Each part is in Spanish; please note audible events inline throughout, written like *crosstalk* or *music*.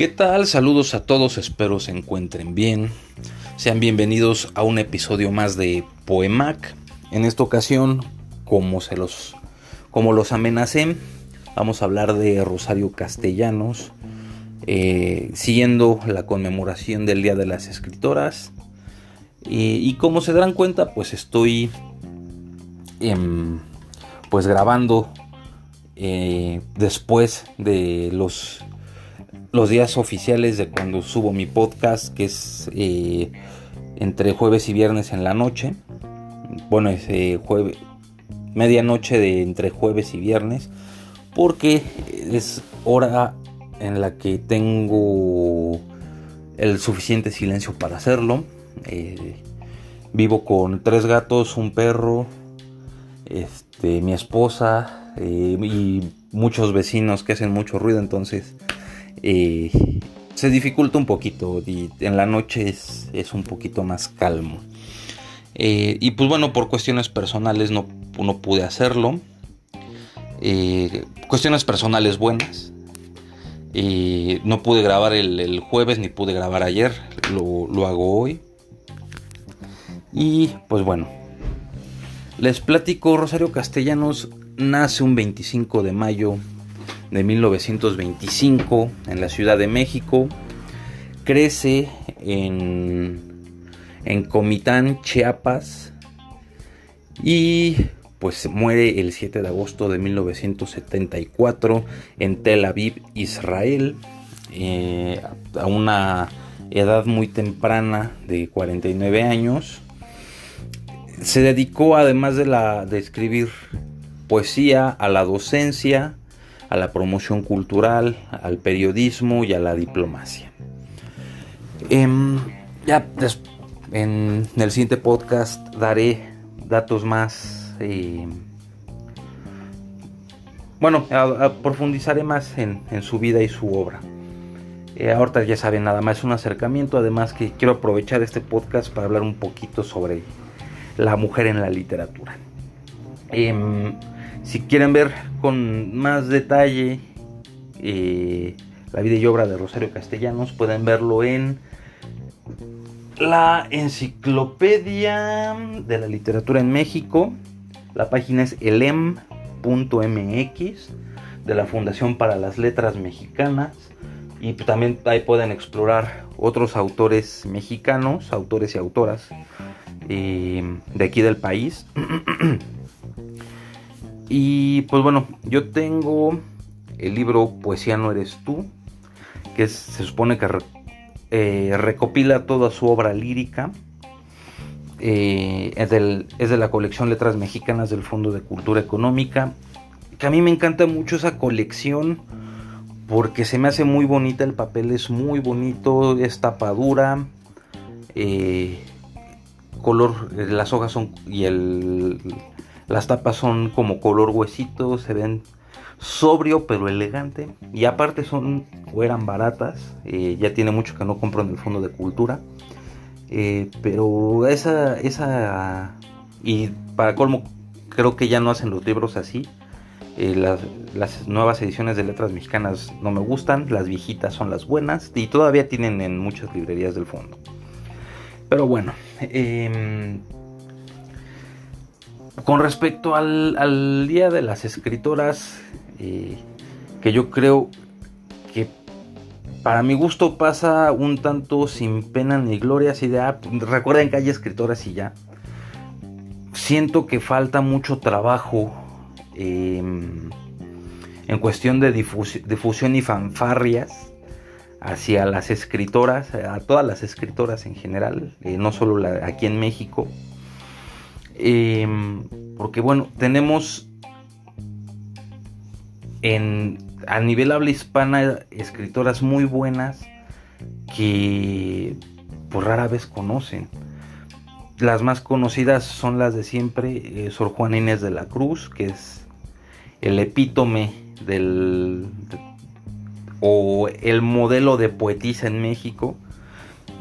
¿Qué tal? Saludos a todos, espero se encuentren bien. Sean bienvenidos a un episodio más de Poemac. En esta ocasión, como se los como los amenacé, vamos a hablar de Rosario Castellanos, eh, siguiendo la conmemoración del Día de las Escritoras. y como se darán cuenta, pues estoy em, pues grabando eh, después de los los días oficiales de cuando subo mi podcast, que es eh, entre jueves y viernes en la noche. Bueno, es eh, jueves, medianoche de entre jueves y viernes, porque es hora en la que tengo el suficiente silencio para hacerlo. Eh, vivo con tres gatos, un perro, este, mi esposa y muchos vecinos que hacen mucho ruido, entonces se dificulta un poquito en la noche es, un poquito más calmo. Eh, y pues bueno, por cuestiones personales no, pude hacerlo. Eh, cuestiones personales buenas. Eh, no pude grabar el, jueves ni pude grabar ayer. Lo, lo hago hoy. Y pues bueno. Les platico, Rosario Castellanos nace un 25 de mayo de 1925 en la Ciudad de México. Crece en, en Comitán, Chiapas. Y pues muere el 7 de agosto de 1974 en Tel Aviv, Israel, eh, a una edad muy temprana de 49 años. Se dedicó además de, la, de escribir poesía a la docencia, a la promoción cultural, al periodismo y a la diplomacia. Em, ya en el siguiente podcast daré datos más. Bueno, profundizaré más en, su vida y su obra. Eh, ahorita ya saben, nada más es un acercamiento. Además, que quiero aprovechar este podcast para hablar un poquito sobre la mujer en la literatura. Em, si quieren ver con más detalle eh, la vida y obra de Rosario Castellanos, pueden verlo en la enciclopedia de la literatura en México. La página es elem.mx de la Fundación para las Letras Mexicanas. Y también ahí pueden explorar otros autores mexicanos, autores y autoras eh, de aquí del país. *clears throat* Y pues bueno, yo tengo el libro Poesía no eres tú, que se supone que eh, recopila toda su obra lírica. Eh, es, de la colección Letras Mexicanas del Fondo de Cultura Económica. Que a mí me encanta mucho esa colección porque se me hace muy bonita, el papel es muy bonito, es tapadura, eh, color, las hojas son y el, las tapas son como color huesito, se ven sobrio pero elegante. Y aparte son o eran baratas. Eh, ya tiene mucho que no compro en el fondo de cultura. Eh, pero esa, esa... Y para colmo, creo que ya no hacen los libros así. Eh, las, nuevas ediciones de letras mexicanas no me gustan, las viejitas son las buenas y todavía tienen en muchas librerías del fondo. Pero bueno, eh, con respecto al, Día de las Escritoras, eh, que yo creo que para mi gusto pasa un tanto sin pena ni gloria, así de, ah, recuerden que hay escritoras y ya. Siento que falta mucho trabajo em, en cuestión de difusión y fanfarrias hacia las escritoras, a todas las escritoras en general, eh, no solo aquí en México. Em, porque bueno, tenemos en, a nivel habla hispana escritoras muy buenas que pues rara vez conocen. Las más conocidas son las de siempre, eh, Sor Juana Inés de la Cruz, que es el epítome del... o el modelo de poetisa en México.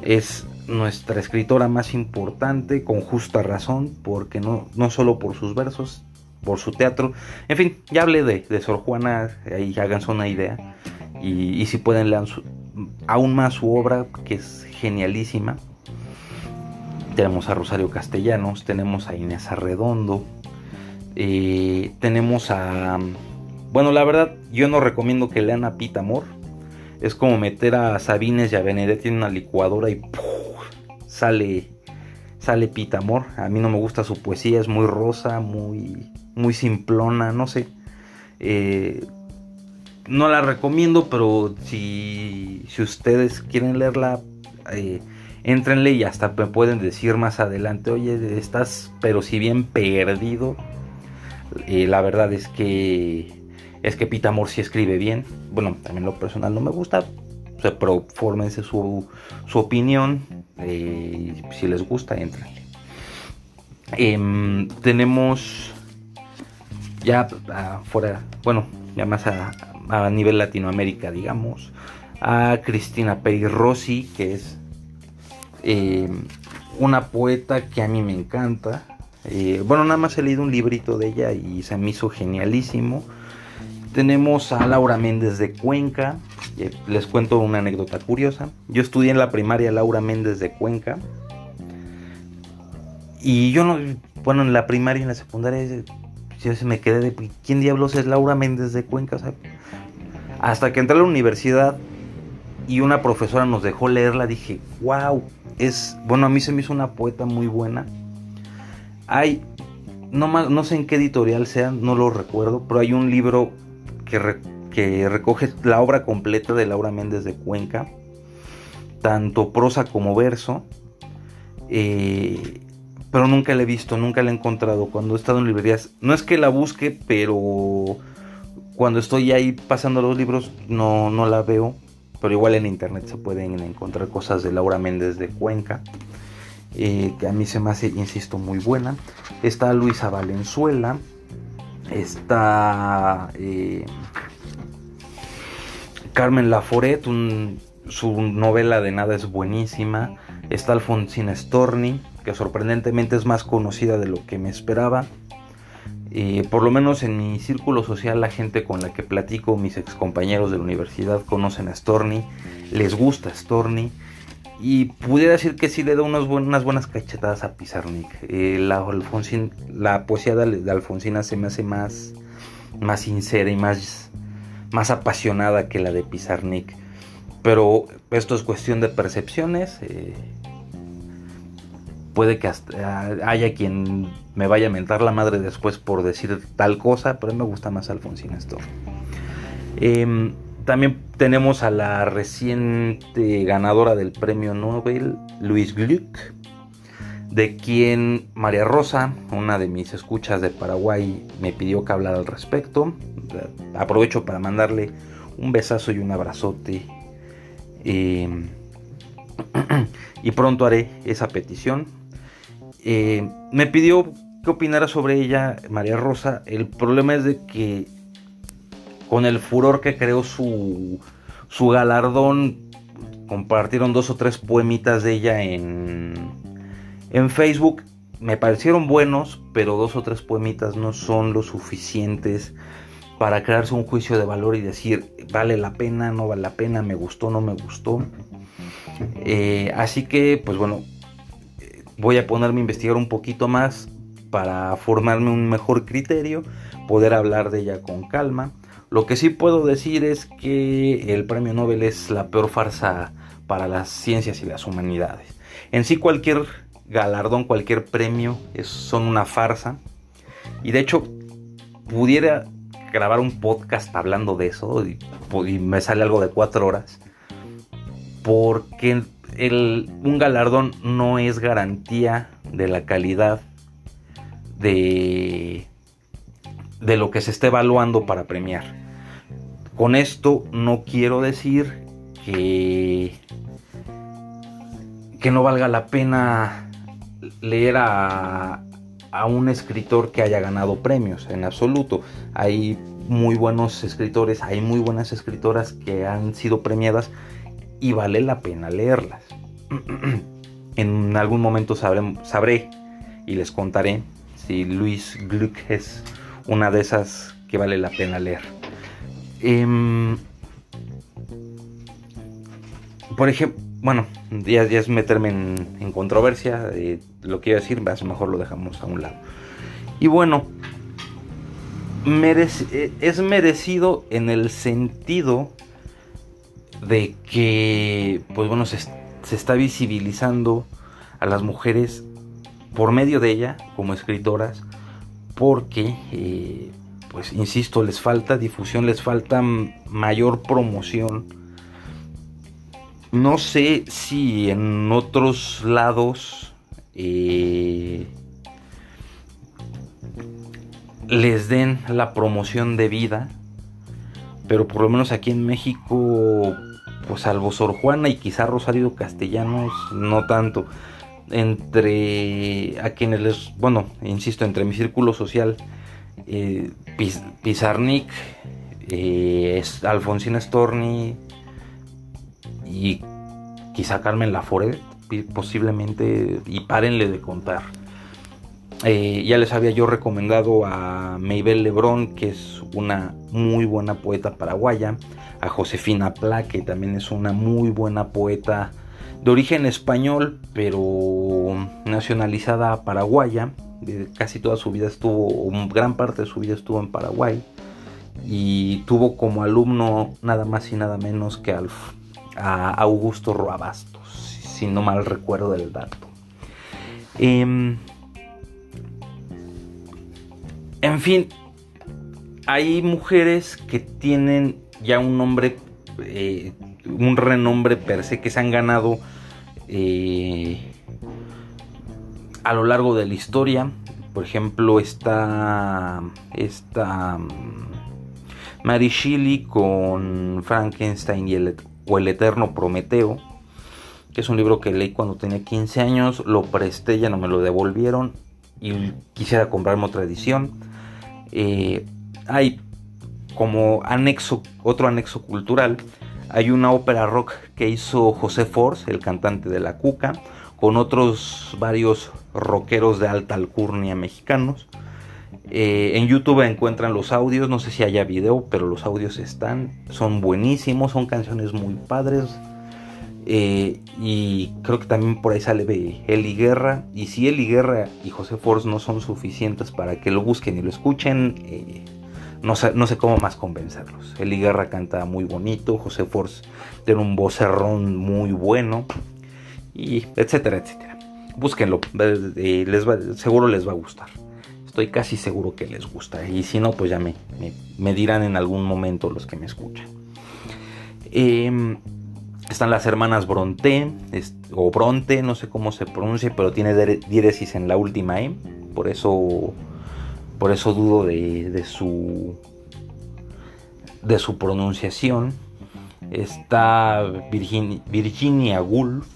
Es nuestra escritora más importante, con justa razón, porque no, no solo por sus versos, por su teatro. En fin, ya hablé de, Sor Juana, ahí háganse una idea. Y, si pueden lean aún más su obra, que es genialísima. Tenemos a Rosario Castellanos, tenemos a Inés Arredondo, eh, tenemos a... Bueno, la verdad, yo no recomiendo que lean a Pita Amor. Es como meter a Sabines y a Benedetti en una licuadora y sale sale Pita Amor. A mí no me gusta su poesía, es muy rosa, muy, muy simplona, no sé. Eh, no la recomiendo, pero si, si ustedes quieren leerla, eh, entrenle y hasta me pueden decir más adelante, oye, estás pero si bien perdido. Eh, la verdad es que es que Pita Amor sí escribe bien. Bueno, también lo personal no me gusta. Pero fórmense su, su opinión. Eh, si les gusta, entrenle. Em, tenemos ya afuera, bueno, ya más a, a nivel Latinoamérica, digamos, a Cristina Peri Rossi, que es eh, una poeta que a mí me encanta. Eh, bueno, nada más he leído un librito de ella y se me hizo genialísimo. Tenemos a Laura Méndez de Cuenca. Eh, les cuento una anécdota curiosa. Yo estudié en la primaria Laura Méndez de Cuenca. Y yo no, bueno, en la primaria y en la secundaria yo se me quedé de quién diablos es Laura Méndez de Cuenca. hasta que entré a la universidad y una profesora nos dejó leerla, dije, wow, es, bueno, a mí se me hizo una poeta muy buena. Hay, no, no sé en qué editorial sea, no lo recuerdo, pero hay un libro que, recoge la obra completa de Laura Méndez de Cuenca, tanto prosa como verso. Eh, pero nunca la he visto, nunca la he encontrado. Cuando he estado en librerías, no es que la busque, pero cuando estoy ahí pasando los libros no, no la veo. Pero igual en internet se pueden encontrar cosas de Laura Méndez de Cuenca, eh, que a mí se me hace, insisto, muy buena. Está Luisa Valenzuela, está eh, Carmen Laforet, su novela de nada es buenísima. Está Alfonsina Storni, que sorprendentemente es más conocida de lo que me esperaba. Eh, por lo menos en mi círculo social, la gente con la que platico, mis ex compañeros de la universidad, conocen a Storni, les gusta Storni. Y pudiera decir que sí le da unas buenas cachetadas a Pizarnik. Eh, la, la poesía de, Alfonsina se me hace más, más sincera y más, más apasionada que la de Pizarnik. Pero esto es cuestión de percepciones. Eh, puede que haya quien me vaya a mentar la madre después por decir tal cosa, pero me gusta más Alfonsina Storni. Em, también tenemos a la reciente ganadora del premio Nobel, Luis Gluck, de quien María Rosa, una de mis escuchas de Paraguay, me pidió que hablara al respecto. Aprovecho para mandarle un besazo y un abrazote. Em, *clears throat* y pronto haré esa petición eh, me pidió que opinara sobre ella María Rosa. El problema es de que con el furor que creó su, su galardón, compartieron dos o tres poemitas de ella en, en Facebook. Me parecieron buenos, pero dos o tres poemitas no son lo suficientes para crearse un juicio de valor y decir vale la pena, no vale la pena, me gustó, no me gustó. Eh, así que, pues bueno, voy a ponerme a investigar un poquito más para formarme un mejor criterio, poder hablar de ella con calma. Lo que sí puedo decir es que el premio Nobel es la peor farsa para las ciencias y las humanidades. En sí cualquier galardón, cualquier premio es, son una farsa. Y de hecho, pudiera grabar un podcast hablando de eso y, me sale algo de cuatro horas. Porque un galardón no es garantía de la calidad de, de lo que se esté evaluando para premiar. Con esto no quiero decir que, que no valga la pena leer a, a un escritor que haya ganado premios, en absoluto. Hay muy buenos escritores, hay muy buenas escritoras que han sido premiadas y vale la pena leerlas. *clears throat* en algún momento sabré, y les contaré si Luis Gluck es una de esas que vale la pena leer. Em, por ejemplo, bueno, ya, es meterme en, controversia, lo que iba a decir, mejor lo dejamos a un lado. Y bueno, es merecido en el sentido de que, pues bueno, se, está visibilizando a las mujeres por medio de ella como escritoras, porque, eh, pues insisto, les falta difusión, les falta mayor promoción. No sé si en otros lados eh, les den la promoción de vida, pero por lo menos aquí en México, pues salvo Sor Juana y quizá Rosario Castellanos, no tanto. Entre a quienes les, bueno, insisto, entre mi círculo social, eh, Pizarnik, eh, Alfonsina Storni y quizá Carmen Laforet, posiblemente, y párenle de contar. Eh, ya les había yo recomendado a Maybel Lebrón, que es una muy buena poeta paraguaya, a Josefina Pla, que también es una muy buena poeta de origen español, pero nacionalizada paraguaya. Casi toda su vida estuvo, gran parte de su vida estuvo en Paraguay. Y tuvo como alumno nada más y nada menos que a Augusto Roabastos, si no mal recuerdo del dato. Em, en fin, hay mujeres que tienen ya un nombre, eh, un renombre per se, que se han ganado eh, a lo largo de la historia. Por ejemplo, está, está mm, Mary Shelley con Frankenstein y el, o el Eterno Prometeo, que es un libro que leí cuando tenía 15 años, lo presté, ya no me lo devolvieron y quisiera comprarme otra edición. Eh, hay como anexo, otro anexo cultural, hay una ópera rock que hizo José Force, el cantante de La Cuca, con otros varios rockeros de alta alcurnia mexicanos. Eh, en YouTube encuentran los audios, no sé si haya video, pero los audios están, son buenísimos, son canciones muy padres. Eh, y creo que también por ahí sale Eli Guerra. Y si Eli Guerra y José Force no son suficientes para que lo busquen y lo escuchen, eh, no, sé, cómo más convencerlos. Eli Guerra canta muy bonito, José Force tiene un vocerrón muy bueno, y etcétera, etcétera. Búsquenlo, les seguro les va a gustar. Estoy casi seguro que les gusta. Y si no, pues ya me, me, dirán en algún momento los que me escuchan. Eh, están las hermanas Bronte, o Bronte, no sé cómo se pronuncia, pero tiene diéresis en la última E. Por eso, por eso dudo de, su, de su pronunciación. Está Virginia, Woolf,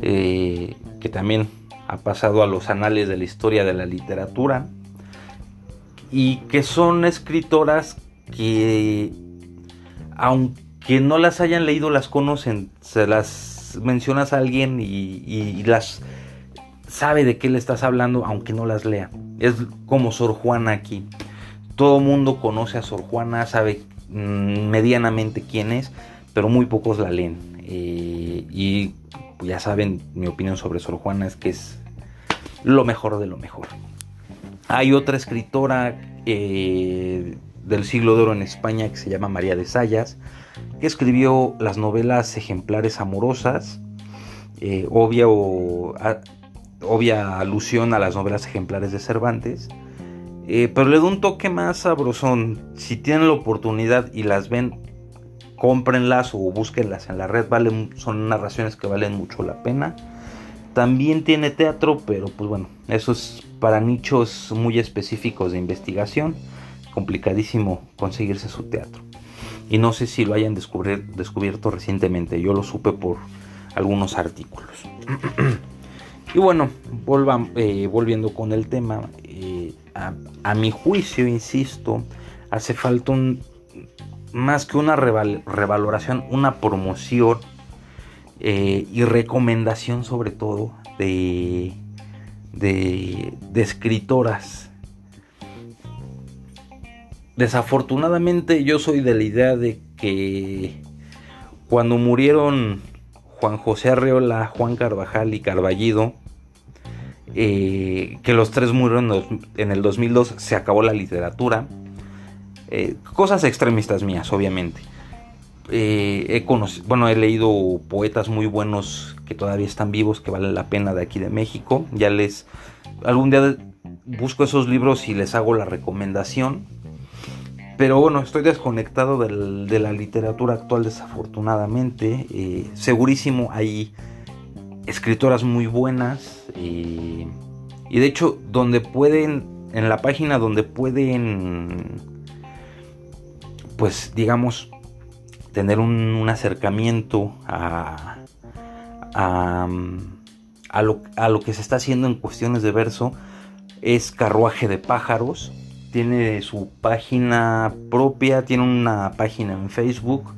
eh, que también ha pasado a los anales de la historia de la literatura. Y que son escritoras que, aunque que no las hayan leído las conocen, se las mencionas a alguien y, las sabe de qué le estás hablando aunque no las lea. Es como Sor Juana aquí. Todo mundo conoce a Sor Juana, sabe mm, medianamente quién es, pero muy pocos la leen. Eh, y ya saben, mi opinión sobre Sor Juana es que es lo mejor de lo mejor. Hay otra escritora eh, del siglo de oro en España que se llama María de Sayas que escribió las novelas ejemplares amorosas, eh, obvia, obvia alusión a las novelas ejemplares de Cervantes, eh, pero le da un toque más sabrosón. Si tienen la oportunidad y las ven, cómprenlas o búsquenlas en la red, valen, son narraciones que valen mucho la pena. También tiene teatro, pero pues bueno, eso es para nichos muy específicos de investigación. Complicadísimo conseguirse su teatro y no sé si lo hayan descubierto recientemente, yo lo supe por algunos artículos. y bueno, eh, volviendo con el tema, eh, a, mi juicio, insisto, hace falta un, más que una revaloración, una promoción eh, y recomendación sobre todo de, de, escritoras Desafortunadamente yo soy de la idea de que cuando murieron Juan José Arreola, Juan Carvajal y Carballido, eh, que los tres murieron en el 2002, se acabó la literatura. Eh, cosas extremistas mías, obviamente. Eh, he conocido, bueno, he leído poetas muy buenos que todavía están vivos, que valen la pena de aquí de México. Ya les, algún día busco esos libros y les hago la recomendación. Pero bueno, estoy desconectado de la literatura actual desafortunadamente. Eh, segurísimo hay escritoras muy buenas. y de hecho, donde pueden, en la página donde pueden, pues digamos, tener un, acercamiento a, a, lo, a lo que se está haciendo en cuestiones de verso es Carruaje de Pájaros. Tiene su página propia, tiene una página en Facebook.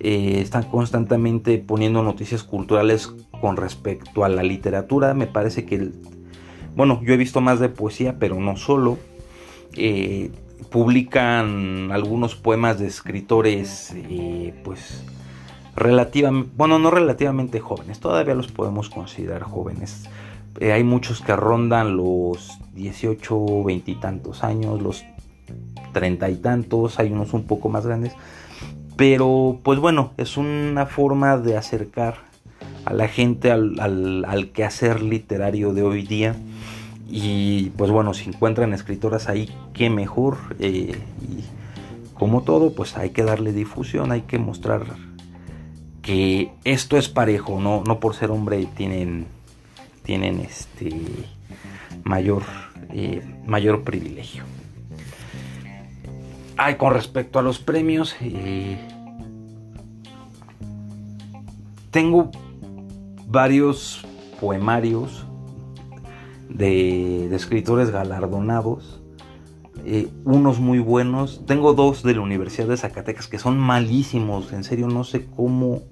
Eh, están constantemente poniendo noticias culturales con respecto a la literatura. Me parece que, bueno, yo he visto más de poesía, pero no solo. Eh, publican algunos poemas de escritores, eh, pues, relativamente, bueno, no relativamente jóvenes, todavía los podemos considerar jóvenes. Eh, hay muchos que rondan los 18, 20 y tantos años, los 30 y tantos, hay unos un poco más grandes. Pero pues bueno, es una forma de acercar a la gente al, al quehacer literario de hoy día y pues bueno, si encuentran escritoras ahí, qué mejor. Eh, y como todo, pues hay que darle difusión, hay que mostrar que esto es parejo, no, no por ser hombre tienen, tienen este mayor, eh, mayor privilegio. Ay, con respecto a los premios, eh, tengo varios poemarios de, escritores galardonados. Eh, unos muy buenos. Tengo dos de la Universidad de Zacatecas que son malísimos. En serio, no sé cómo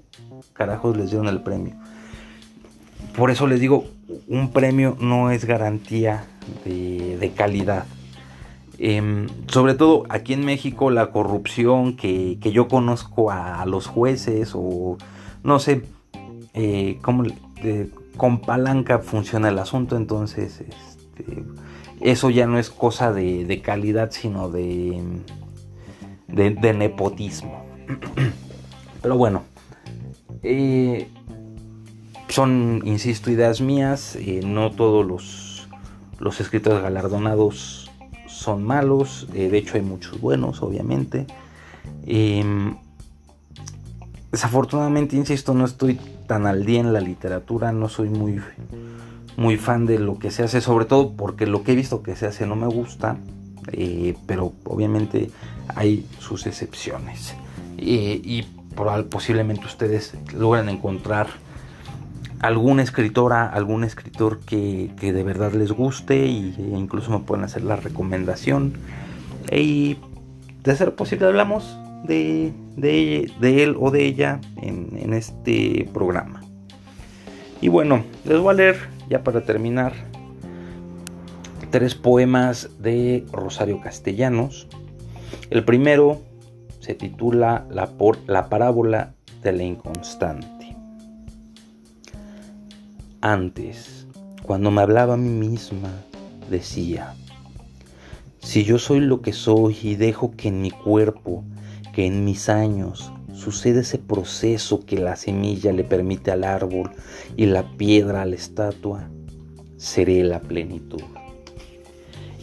carajos les dieron el premio. Por eso les digo, un premio no es garantía de, calidad. Em, sobre todo aquí en México la corrupción que, yo conozco a, los jueces o no sé eh, cómo, con palanca funciona el asunto, entonces este, eso ya no es cosa de, calidad, sino de, de, nepotismo. *clears throat* Pero bueno, eh, son, insisto, ideas mías, eh, no todos los, los escritores galardonados son malos, eh, de hecho hay muchos buenos, obviamente. Em, desafortunadamente, insisto, no estoy tan al día en la literatura, no soy muy, muy fan de lo que se hace, sobre todo porque lo que he visto que se hace no me gusta, eh, pero obviamente hay sus excepciones. Eh, y posiblemente ustedes logran encontrar alguna escritora, algún escritor que, de verdad les guste y, e incluso me pueden hacer la recomendación. Y de ser posible hablamos de, de, él o de ella en, este programa. Y bueno, les voy a leer ya para terminar tres poemas de Rosario Castellanos. El primero se titula La, por, la parábola de la inconstante. Antes, cuando me hablaba a mí misma, decía, si yo soy lo que soy y dejo que en mi cuerpo que en mis años sucede ese proceso que la semilla le permite al árbol y la piedra a la estatua, seré la plenitud.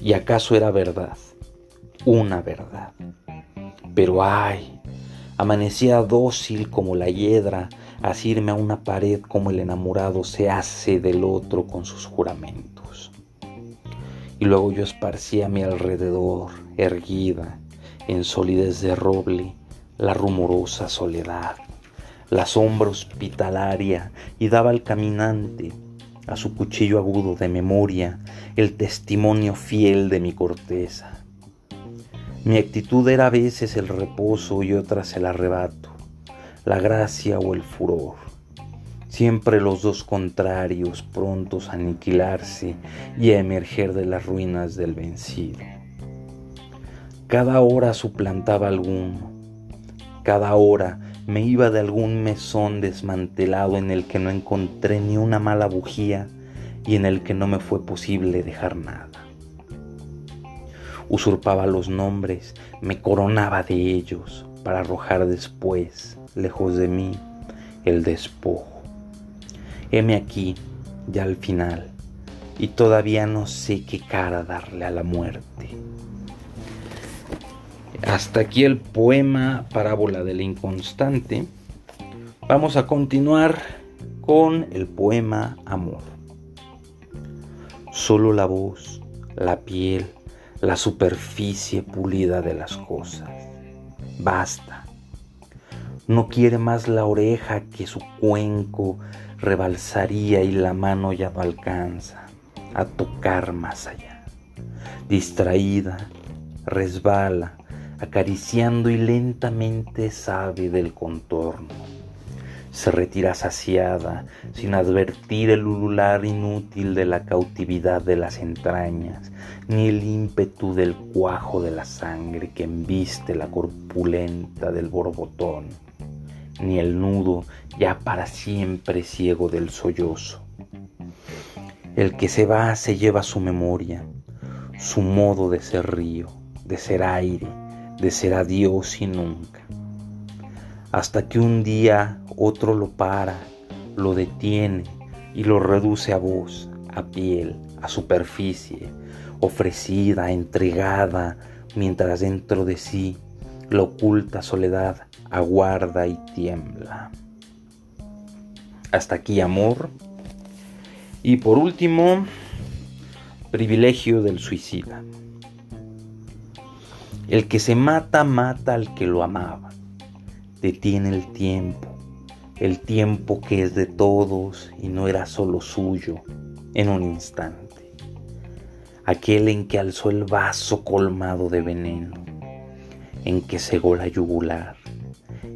¿Y acaso era verdad? Una verdad. Pero ay, amanecía dócil como la hiedra, asirme a una pared como el enamorado se hace del otro con sus juramentos. Y luego yo esparcía a mi alrededor, erguida, en solidez de roble la rumorosa soledad, la sombra hospitalaria y daba al caminante a su cuchillo agudo de memoria el testimonio fiel de mi corteza. Mi actitud era a veces el reposo y otras el arrebato, la gracia o el furor, siempre los dos contrarios prontos a aniquilarse y a emerger de las ruinas del vencido. Cada hora suplantaba alguno, cada hora me iba de algún mesón desmantelado en el que no encontré ni una mala bujía y en el que no me fue posible dejar nada. Usurpaba los nombres, me coronaba de ellos para arrojar después, lejos de mí, el despojo. Heme aquí, ya al final, y todavía no sé qué cara darle a la muerte. Hasta aquí el poema Parábola del Inconstante. Vamos a continuar con el poema Amor. Solo la voz, la piel, la superficie pulida de las cosas. Basta. No quiere más la oreja que su cuenco rebalsaría y la mano ya no alcanza a tocar más allá. Distraída, resbala, acariciando y lentamente sabe del contorno. Se retira saciada, sin advertir el ulular inútil de la cautividad de las entrañas, ni el ímpetu del cuajo de la sangre que embiste la corpulenta del borbotón, ni el nudo ya para siempre ciego del sollozo el que se va se lleva su memoria, su modo de ser río, de ser aire, de ser adiós y nunca. Hasta que un día otro lo para, lo detiene y lo reduce a voz, a piel, a superficie, ofrecida, entregada, mientras dentro de sí la oculta soledad aguarda y tiembla. Hasta aquí amor y por último, privilegio del suicida. El que se mata mata al que lo amaba. Detiene el tiempo, el tiempo que es de todos y no era solo suyo en un instante. Aquel en que alzó el vaso colmado de veneno, en que cegó la yugular,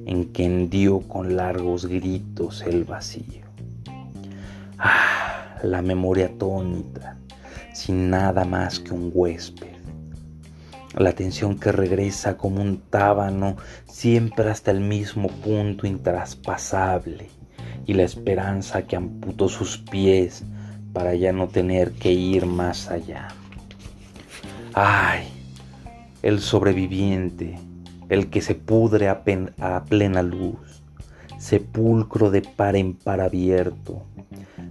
en que hendió con largos gritos el vacío. Ah, la memoria atónita, sin nada más que un huésped. La atención que regresa como un tábano siempre hasta el mismo punto intraspasable y la esperanza que amputó sus pies para ya no tener que ir más allá. Ay, el sobreviviente, el que se pudre a, a plena luz, sepulcro de par en par abierto,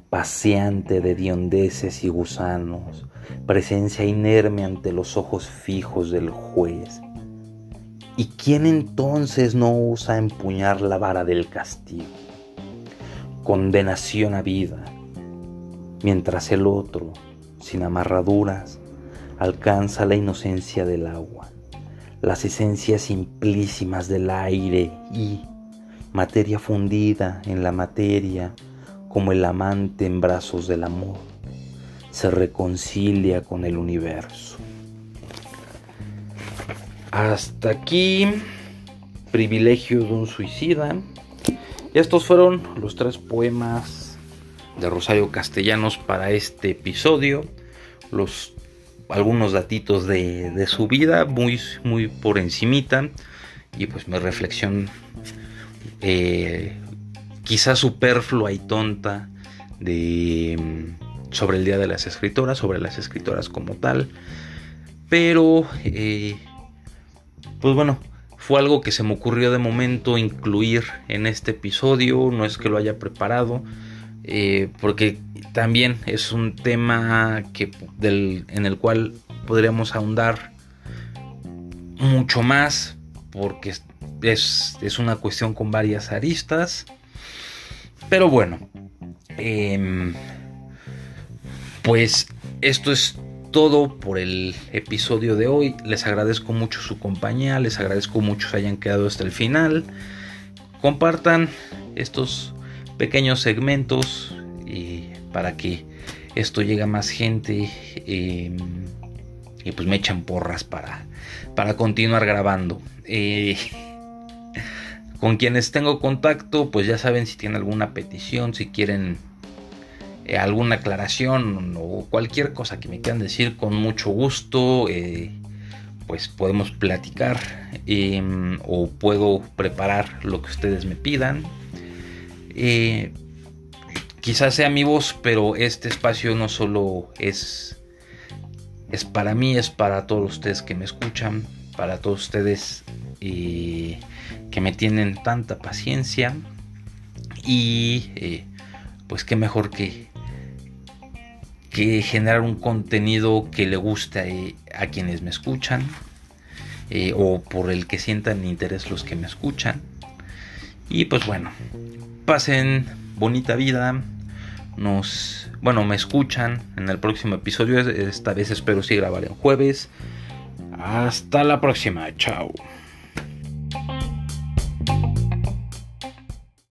paseante de diondeces y gusanos, presencia inerme ante los ojos fijos del juez. ¿Y quién entonces no usa empuñar la vara del castigo? Condenación a vida, mientras el otro, sin amarraduras, alcanza la inocencia del agua, las esencias simplísimas del aire y materia fundida en la materia, como el amante en brazos del amor, se reconcilia con el universo. Hasta aquí, privilegio de un suicida. Estos fueron los tres poemas de Rosario Castellanos para este episodio. Los algunos datitos de, su vida, muy, muy por encimita. Y pues mi reflexión eh, quizás superflua y tonta de mm, sobre el Día de las Escritoras, sobre las escritoras como tal. Pero, eh, pues bueno, fue algo que se me ocurrió de momento incluir en este episodio, no es que lo haya preparado, eh, porque también es un tema que, en el cual podríamos ahondar mucho más, porque es, es una cuestión con varias aristas. Pero bueno, em, pues esto es todo por el episodio de hoy. Les agradezco mucho su compañía, les agradezco mucho que hayan quedado hasta el final. Compartan estos pequeños segmentos para que esto llegue a más gente em, y pues me echan porras para, para continuar grabando. Eh, con quienes tengo contacto, pues ya saben si tienen alguna petición, si quieren eh, alguna aclaración o cualquier cosa que me quieran decir con mucho gusto, eh, pues podemos platicar em, o puedo preparar lo que ustedes me pidan. Eh, quizás sea mi voz, pero este espacio no solo es, es para mí, es para todos ustedes que me escuchan, para todos ustedes que me tienen tanta paciencia y eh, pues qué mejor que que generar un contenido que le guste a, quienes me escuchan eh, o por el que sientan interés los que me escuchan. Y pues bueno, pasen bonita vida. Nos, bueno, me escuchan en el próximo episodio. Esta vez espero sí grabar en jueves. Hasta la próxima. Chao.